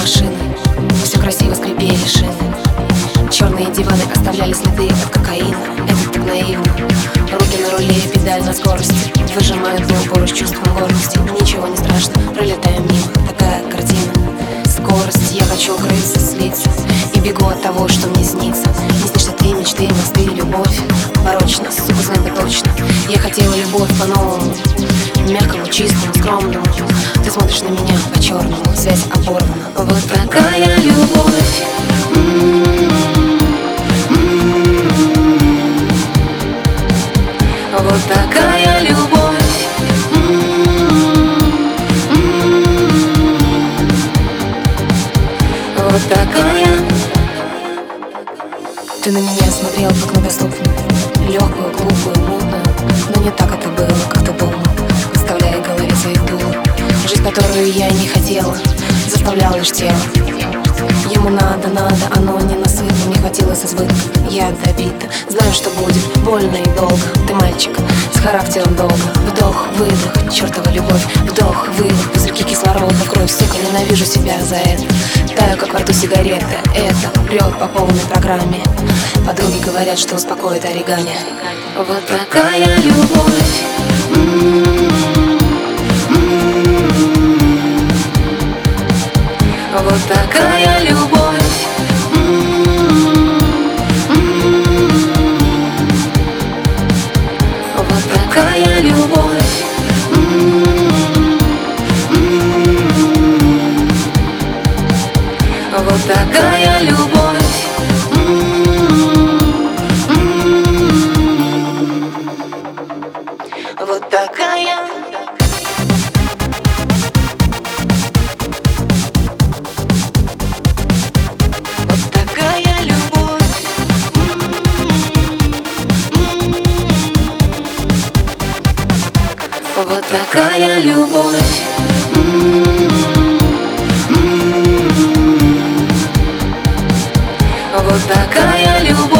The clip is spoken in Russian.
машины. Все красиво скрипели шины. Черные диваны оставляли следы от кокаина. Это так наивно. Руки на руле и педаль на скорости. Выжимают на упор с чувством гордости. Ничего не страшно, пролетаем мимо. Такая картина. Скорость, я хочу укрыться, слиться. И бегу от того, что мне снится. Не снишься ты, мечты, мосты, любовь. Порочно, сука, знай бы точно. Я хотела любовь по-новому. Мягкому, чистому, скромному. Ты смотришь на меня по-черному Связь оборвана. Вот такая любовь. Вот такая любовь. Вот такая. Ты на меня смотрел как на доступную. Легкую, которую я не хотела Заставлял лишь тело. Ему надо, надо, оно не насытно Не хватило с избытком, я добита Знаю, что будет больно и долго. Ты мальчик с характером долго. Вдох, выдох, чертова любовь. Вдох, выдох, пузырьки кислорода. Кровь, сука, ненавижу себя за это. Таю, как во рту сигарета Это прет по полной программе. Подруги говорят, что успокоит оригами. Вот такая любовь Вот такая любовь. Вот такая любовь. Вот такая любовь. Вот такая Вот такая любовь. Вот такая любовь